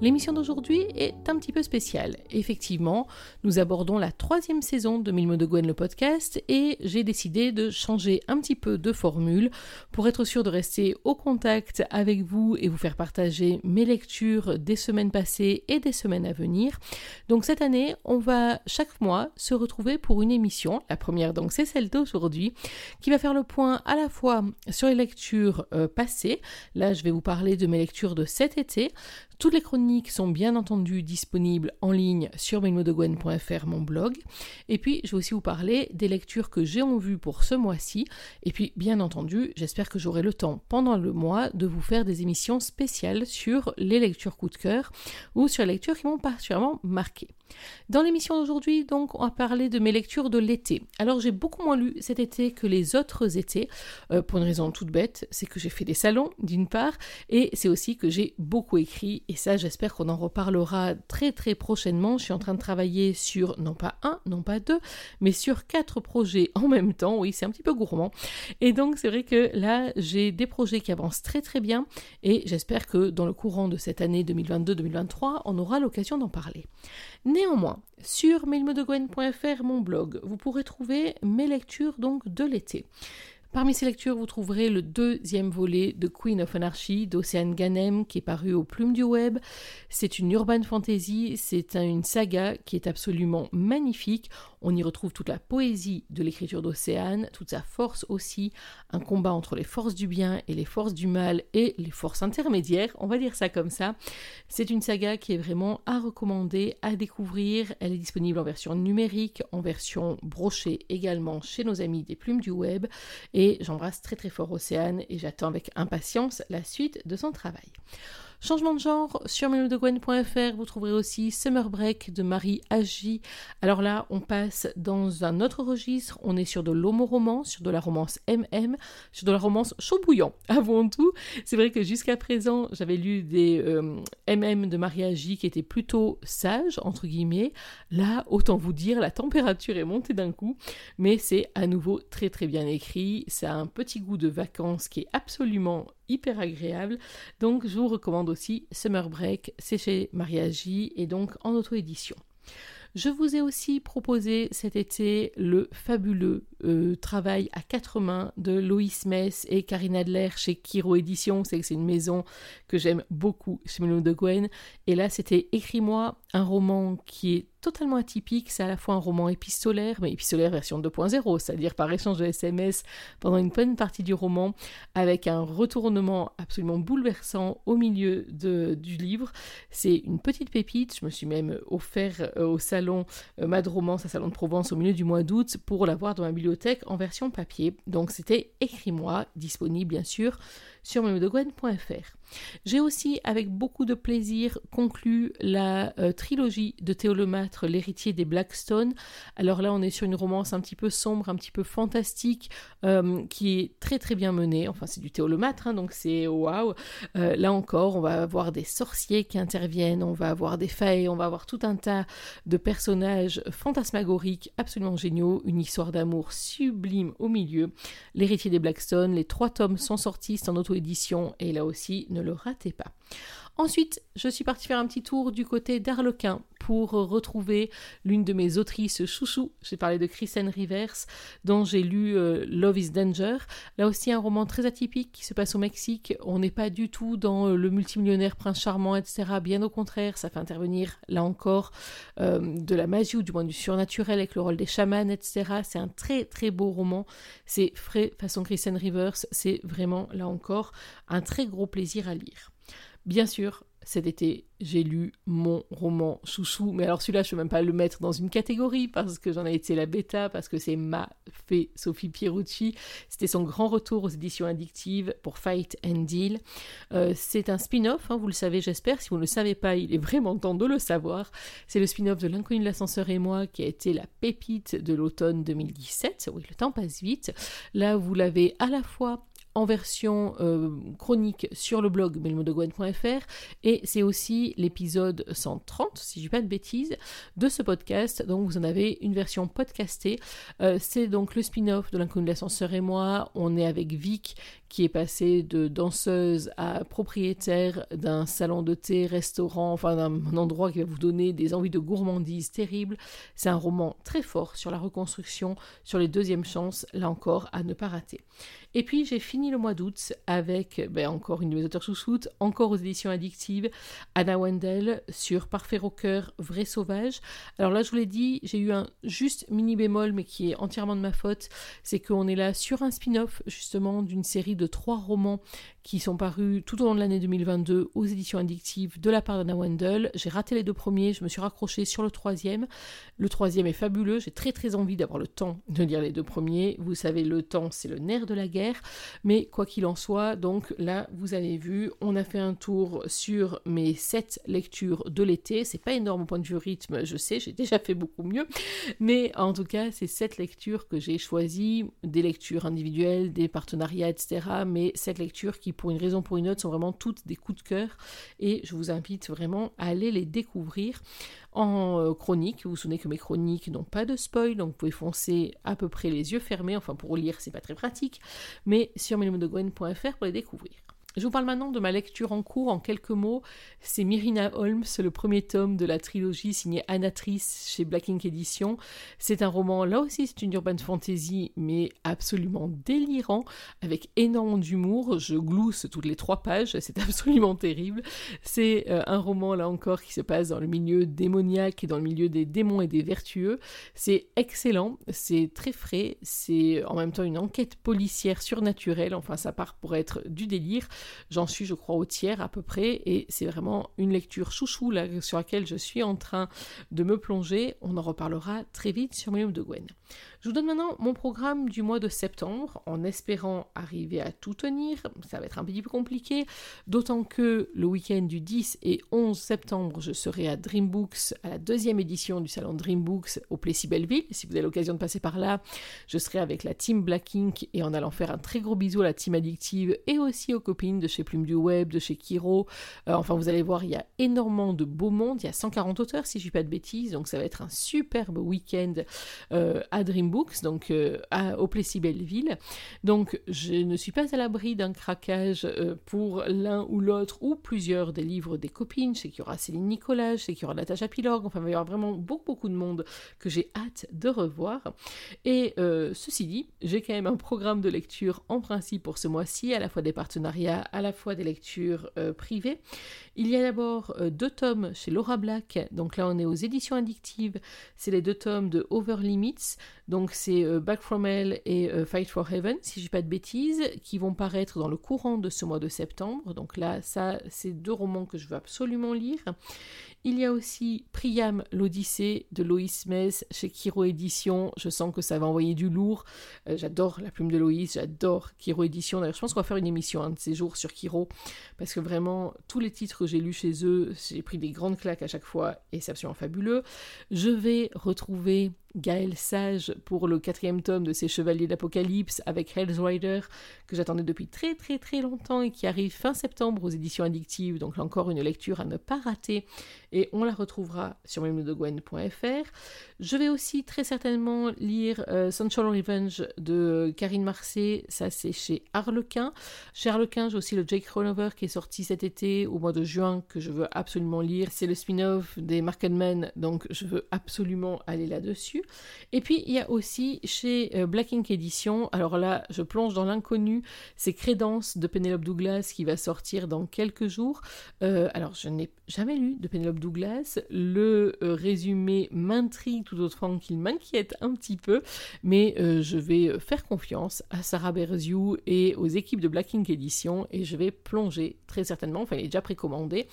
L'émission d'aujourd'hui est un petit peu spéciale. Effectivement, nous abordons la troisième saison de Mille de Gwen le podcast et j'ai décidé de changer un petit peu de formule pour être sûr de rester au contact avec vous et vous faire partager mes lectures des semaines passées et des semaines à venir. Donc cette année, on va chaque mois se retrouver pour une émission. La première donc c'est celle d'aujourd'hui qui va faire le point à la fois sur les lectures euh, passées. Là, je vais vous parler de mes lectures de cet été, toutes les chroniques sont bien entendu disponibles en ligne sur mailmodegwen.fr, mon blog. Et puis, je vais aussi vous parler des lectures que j'ai en vue pour ce mois-ci. Et puis, bien entendu, j'espère que j'aurai le temps pendant le mois de vous faire des émissions spéciales sur les lectures coup de cœur ou sur les lectures qui m'ont particulièrement marqué. Dans l'émission d'aujourd'hui, donc, on va parler de mes lectures de l'été. Alors, j'ai beaucoup moins lu cet été que les autres étés, euh, pour une raison toute bête, c'est que j'ai fait des salons, d'une part, et c'est aussi que j'ai beaucoup écrit, ça, j'espère qu'on en reparlera très très prochainement. Je suis en train de travailler sur, non pas un, non pas deux, mais sur quatre projets en même temps. Oui, c'est un petit peu gourmand. Et donc, c'est vrai que là, j'ai des projets qui avancent très très bien, et j'espère que dans le courant de cette année 2022-2023, on aura l'occasion d'en parler. Néanmoins, sur mailmodegwen.fr, mon blog, vous pourrez trouver mes lectures donc de l'été. Parmi ces lectures, vous trouverez le deuxième volet de Queen of Anarchy d'Océane Ganem qui est paru aux plumes du web. C'est une urban fantasy, c'est une saga qui est absolument magnifique. On y retrouve toute la poésie de l'écriture d'Océane, toute sa force aussi, un combat entre les forces du bien et les forces du mal et les forces intermédiaires, on va dire ça comme ça. C'est une saga qui est vraiment à recommander, à découvrir. Elle est disponible en version numérique, en version brochée également chez nos amis des plumes du web. J'embrasse très très fort Océane et j'attends avec impatience la suite de son travail. Changement de genre, sur melodegwen.fr, vous trouverez aussi Summer Break de Marie Agi. Alors là, on passe dans un autre registre, on est sur de l'homo-romance, sur de la romance MM, sur de la romance chaud bouillant. Avant tout, c'est vrai que jusqu'à présent, j'avais lu des MM de Marie Agi qui étaient plutôt sages, entre guillemets. Là, autant vous dire, la température est montée d'un coup, mais c'est à nouveau très très bien écrit. Ça a un petit goût de vacances qui est absolument hyper agréable. Donc je vous recommande aussi Summer Break, c'est chez Mariagi et donc en auto-édition. Je vous ai aussi proposé cet été le fabuleux euh, travail à quatre mains de Loïs Mess et Karine Adler chez Kiro Édition. C'est c'est une maison que j'aime beaucoup chez Melon de Gwen. Et là, c'était Écris-moi un roman qui est totalement atypique. C'est à la fois un roman épistolaire, mais épistolaire version 2.0, c'est-à-dire par échange de SMS pendant une bonne partie du roman, avec un retournement absolument bouleversant au milieu de, du livre. C'est une petite pépite. Je me suis même offert euh, au salon euh, Mad Romance, à Salon de Provence, au milieu du mois d'août, pour l'avoir dans ma bibliothèque en version papier. Donc c'était Écris-moi, disponible bien sûr sur memodogwen.fr. J'ai aussi, avec beaucoup de plaisir, conclu la euh, trilogie de Théolomâtre, l'héritier des Blackstone. Alors là, on est sur une romance un petit peu sombre, un petit peu fantastique, euh, qui est très très bien menée. Enfin, c'est du Théolomâtre, hein, donc c'est waouh. Euh, là encore, on va avoir des sorciers qui interviennent, on va avoir des failles, on va avoir tout un tas de personnages fantasmagoriques absolument géniaux, une histoire d'amour sublime au milieu. L'héritier des Blackstone, les trois tomes sont sortis, c'est en auto-édition, et là aussi, ne le ratez pas. Ensuite, je suis partie faire un petit tour du côté d'Arlequin pour retrouver l'une de mes autrices chouchou. J'ai parlé de Kristen Rivers, dont j'ai lu euh, Love is Danger. Là aussi, un roman très atypique qui se passe au Mexique. On n'est pas du tout dans euh, le multimillionnaire prince charmant, etc. Bien au contraire, ça fait intervenir, là encore, euh, de la magie ou du moins du surnaturel avec le rôle des chamans, etc. C'est un très très beau roman. C'est frais façon Kristen Rivers. C'est vraiment, là encore, un très gros plaisir à lire. Bien sûr, cet été, j'ai lu mon roman chouchou, mais alors celui-là, je ne peux même pas le mettre dans une catégorie parce que j'en ai été la bêta, parce que c'est ma fée Sophie Pierucci. C'était son grand retour aux éditions addictives pour Fight and Deal. Euh, c'est un spin-off, hein, vous le savez, j'espère. Si vous ne le savez pas, il est vraiment temps de le savoir. C'est le spin-off de L'inconnu de l'ascenseur et moi qui a été la pépite de l'automne 2017. Oui, le temps passe vite. Là, vous l'avez à la fois en version euh, chronique sur le blog melmodegwen.fr et c'est aussi l'épisode 130, si je dis pas de bêtises, de ce podcast. Donc vous en avez une version podcastée. Euh, c'est donc le spin-off de l'inconnu de l'ascenseur et moi. On est avec Vic qui est passée de danseuse à propriétaire d'un salon de thé, restaurant, enfin d'un endroit qui va vous donner des envies de gourmandise terribles. C'est un roman très fort sur la reconstruction, sur les deuxièmes chances, là encore, à ne pas rater. Et puis j'ai fini le mois d'août avec ben, encore une de mes auteurs sous encore aux éditions addictives, Anna Wendell sur Parfait Rocker, Vrai Sauvage. Alors là, je vous l'ai dit, j'ai eu un juste mini bémol, mais qui est entièrement de ma faute, c'est qu'on est là sur un spin-off justement d'une série de trois romans qui sont parus tout au long de l'année 2022 aux éditions addictives de la part d'Anna Wendell. J'ai raté les deux premiers, je me suis raccrochée sur le troisième. Le troisième est fabuleux, j'ai très très envie d'avoir le temps de lire les deux premiers. Vous savez, le temps, c'est le nerf de la guerre. Mais quoi qu'il en soit, donc là, vous avez vu, on a fait un tour sur mes sept lectures de l'été. C'est pas énorme au point de vue rythme, je sais, j'ai déjà fait beaucoup mieux. Mais en tout cas, c'est sept lectures que j'ai choisies, des lectures individuelles, des partenariats, etc. Mais sept lectures qui pour une raison ou pour une autre, sont vraiment toutes des coups de cœur et je vous invite vraiment à aller les découvrir en euh, chronique. Vous vous souvenez que mes chroniques n'ont pas de spoil, donc vous pouvez foncer à peu près les yeux fermés. Enfin, pour lire, c'est pas très pratique, mais sur melmodegwen.fr pour les découvrir. Je vous parle maintenant de ma lecture en cours en quelques mots. C'est Myrina Holmes, le premier tome de la trilogie signée Anatrice chez Black Ink Edition. C'est un roman, là aussi c'est une urban fantasy, mais absolument délirant, avec énormément d'humour. Je glousse toutes les trois pages, c'est absolument terrible. C'est euh, un roman, là encore, qui se passe dans le milieu démoniaque et dans le milieu des démons et des vertueux. C'est excellent, c'est très frais, c'est en même temps une enquête policière surnaturelle, enfin ça part pour être du délire. J'en suis, je crois, au tiers à peu près, et c'est vraiment une lecture chouchou sur laquelle je suis en train de me plonger. On en reparlera très vite sur Medium de Gwen. Je vous donne maintenant mon programme du mois de septembre, en espérant arriver à tout tenir. Ça va être un petit peu compliqué, d'autant que le week-end du 10 et 11 septembre, je serai à Dreambooks, à la deuxième édition du salon Dreambooks au Plessis Belleville. Si vous avez l'occasion de passer par là, je serai avec la team Black Ink et en allant faire un très gros bisou à la team addictive et aussi aux copines de chez Plume du Web, de chez Kiro. Euh, enfin, vous allez voir, il y a énormément de beaux mondes. Il y a 140 auteurs, si je ne dis pas de bêtises. Donc, ça va être un superbe week-end euh, à Dreambooks donc euh, au Plessis Belleville. Donc je ne suis pas à l'abri d'un craquage pour l'un ou l'autre ou plusieurs des livres des copines. Je sais qu'il y aura Céline Nicolas, je sais qu'il y aura Natacha Pilogue, enfin il va y avoir vraiment beaucoup beaucoup de monde que j'ai hâte de revoir. Et ceci dit, j'ai quand même un programme de lecture en principe pour ce mois-ci, à la fois des partenariats, à la fois des lectures privées. Il y a d'abord deux tomes chez Laura Black, donc là on est aux éditions addictives, c'est les deux tomes de Over Limits, donc c'est euh, Back From Hell et euh, Fight for Heaven, si je dis pas de bêtises, qui vont paraître dans le courant de ce mois de septembre. Donc là, ça, c'est deux romans que je veux absolument lire. Il y a aussi Priam, l'Odyssée de Loïs Mess chez Kiro Édition. Je sens que ça va envoyer du lourd. Euh, j'adore la plume de Loïs, j'adore Kiro Édition. D'ailleurs, je pense qu'on va faire une émission un de ces jours sur Kiro parce que vraiment, tous les titres que j'ai lus chez eux, j'ai pris des grandes claques à chaque fois et c'est absolument fabuleux. Je vais retrouver Gaël Sage pour le quatrième tome de ses Chevaliers d'Apocalypse avec Hell's Rider que j'attendais depuis très très très longtemps et qui arrive fin septembre aux éditions addictives, donc encore une lecture à ne pas rater et on la retrouvera sur memodegwen.fr. Je vais aussi très certainement lire euh, Revenge de Karine Marcet, ça c'est chez Harlequin. Chez Harlequin, j'ai aussi le Jake Ronover qui est sorti cet été au mois de juin que je veux absolument lire. C'est le spin-off des Men, donc je veux absolument aller là-dessus. Et puis il y a aussi chez euh, Black Ink Edition, alors là je plonge dans l'inconnu, c'est Crédence de Penelope Douglas qui va sortir dans quelques jours. Euh, alors je n'ai jamais lu de Penelope Douglas, le euh, résumé m'intrigue tout autant qu'il m'inquiète un petit peu, mais je vais faire confiance à Sarah Berziou et aux équipes de Black Ink Edition et je vais plonger très certainement, enfin il est déjà précommandé,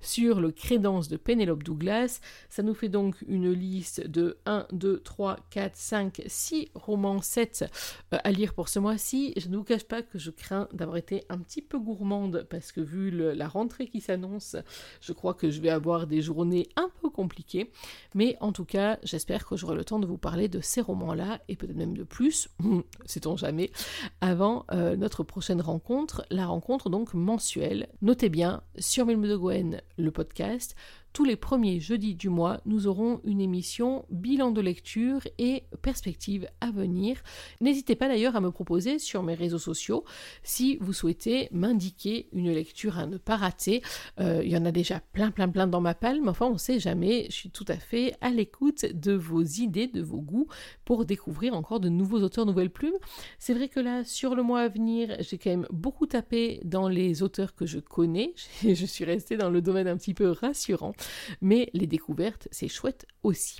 sur le Crédence de Penelope Douglas. Ça nous fait donc une liste de 1, 2, 2, 3, 4, 5, 6 romans, 7 euh, à lire pour ce mois-ci. Je ne vous cache pas que je crains d'avoir été un petit peu gourmande parce que vu la rentrée qui s'annonce, je crois que je vais avoir des journées un peu compliquées. Mais en tout cas, j'espère que j'aurai le temps de vous parler de ces romans-là et peut-être même de plus, sait-on jamais, avant euh, notre prochaine rencontre, la rencontre donc mensuelle. Notez bien, sur Milme de Gwen, le podcast, tous les premiers jeudis du mois, nous aurons une émission bilan de lecture et perspectives à venir. N'hésitez pas d'ailleurs à me proposer sur mes réseaux sociaux si vous souhaitez m'indiquer une lecture à ne pas rater. Euh, il y en a déjà plein, plein, plein dans ma palme. Enfin, on ne sait jamais. Je suis tout à fait à l'écoute de vos idées, de vos goûts pour découvrir encore de nouveaux auteurs, nouvelles plumes. C'est vrai que là, sur le mois à venir, j'ai quand même beaucoup tapé dans les auteurs que je connais. Je suis restée dans le domaine un petit peu rassurant mais les découvertes, c'est chouette aussi.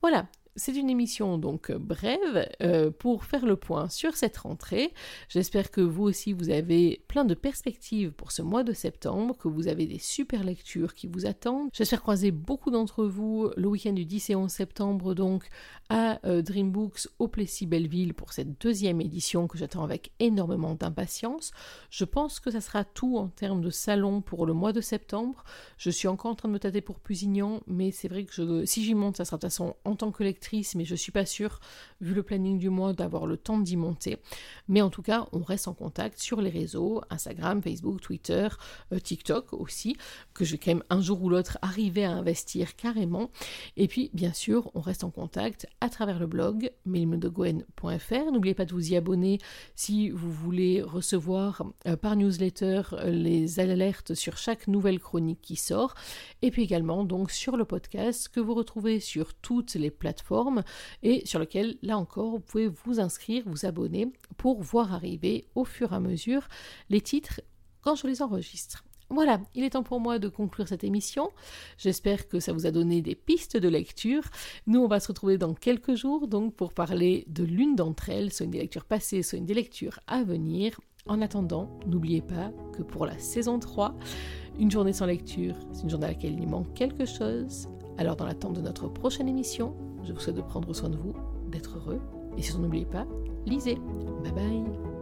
Voilà, c'est une émission donc brève euh, pour faire le point sur cette rentrée. J'espère que vous aussi vous avez plein de perspectives pour ce mois de septembre, que vous avez des super lectures qui vous attendent. J'espère croiser beaucoup d'entre vous le week-end du 10 et 11 septembre donc à euh, Dreambooks au Plessis Belleville pour cette deuxième édition que j'attends avec énormément d'impatience. Je pense que ça sera tout en termes de salon pour le mois de septembre. Je suis encore en train de me tâter pour Pusignan, mais c'est vrai que si j'y monte, ça sera de toute façon en tant que mais je suis pas sûre, vu le planning du mois, d'avoir le temps d'y monter. Mais en tout cas, on reste en contact sur les réseaux, Instagram, Facebook, Twitter, euh, TikTok aussi, que je vais quand même un jour ou l'autre arriver à investir carrément. Et puis, bien sûr, on reste en contact à travers le blog mailmedegwen.fr. N'oubliez pas de vous y abonner si vous voulez recevoir euh, par newsletter euh, les alertes sur chaque nouvelle chronique qui sort. Et puis également, donc, sur le podcast que vous retrouvez sur toutes les plateformes et sur lequel, là encore, vous pouvez vous inscrire, vous abonner pour voir arriver au fur et à mesure les titres quand je les enregistre. Voilà, il est temps pour moi de conclure cette émission. J'espère que ça vous a donné des pistes de lecture. Nous, on va se retrouver dans quelques jours donc pour parler de l'une d'entre elles, soit une des lectures passées, soit une des lectures à venir. En attendant, n'oubliez pas que pour la saison 3, une journée sans lecture, c'est une journée à laquelle il manque quelque chose. Alors dans l'attente de notre prochaine émission, je vous souhaite de prendre soin de vous, d'être heureux, et si vous n'oubliez pas, lisez. Bye bye